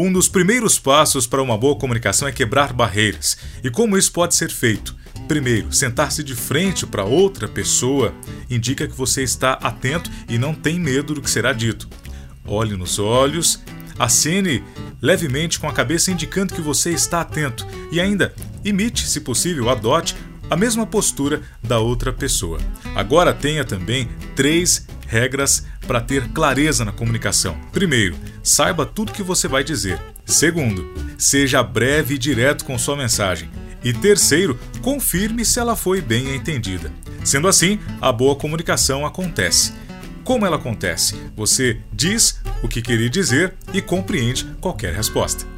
Um dos primeiros passos para uma boa comunicação é quebrar barreiras. E como isso pode ser feito? Primeiro, sentar-se de frente para outra pessoa indica que você está atento e não tem medo do que será dito. Olhe nos olhos, acene levemente com a cabeça indicando que você está atento e ainda imite, se possível, adote a mesma postura da outra pessoa. Agora tenha também três regras para ter clareza na comunicação. Primeiro, saiba tudo que você vai dizer. Segundo, seja breve e direto com sua mensagem. E terceiro, confirme se ela foi bem entendida. Sendo assim, a boa comunicação acontece. Como ela acontece? Você diz o que queria dizer e compreende qualquer resposta.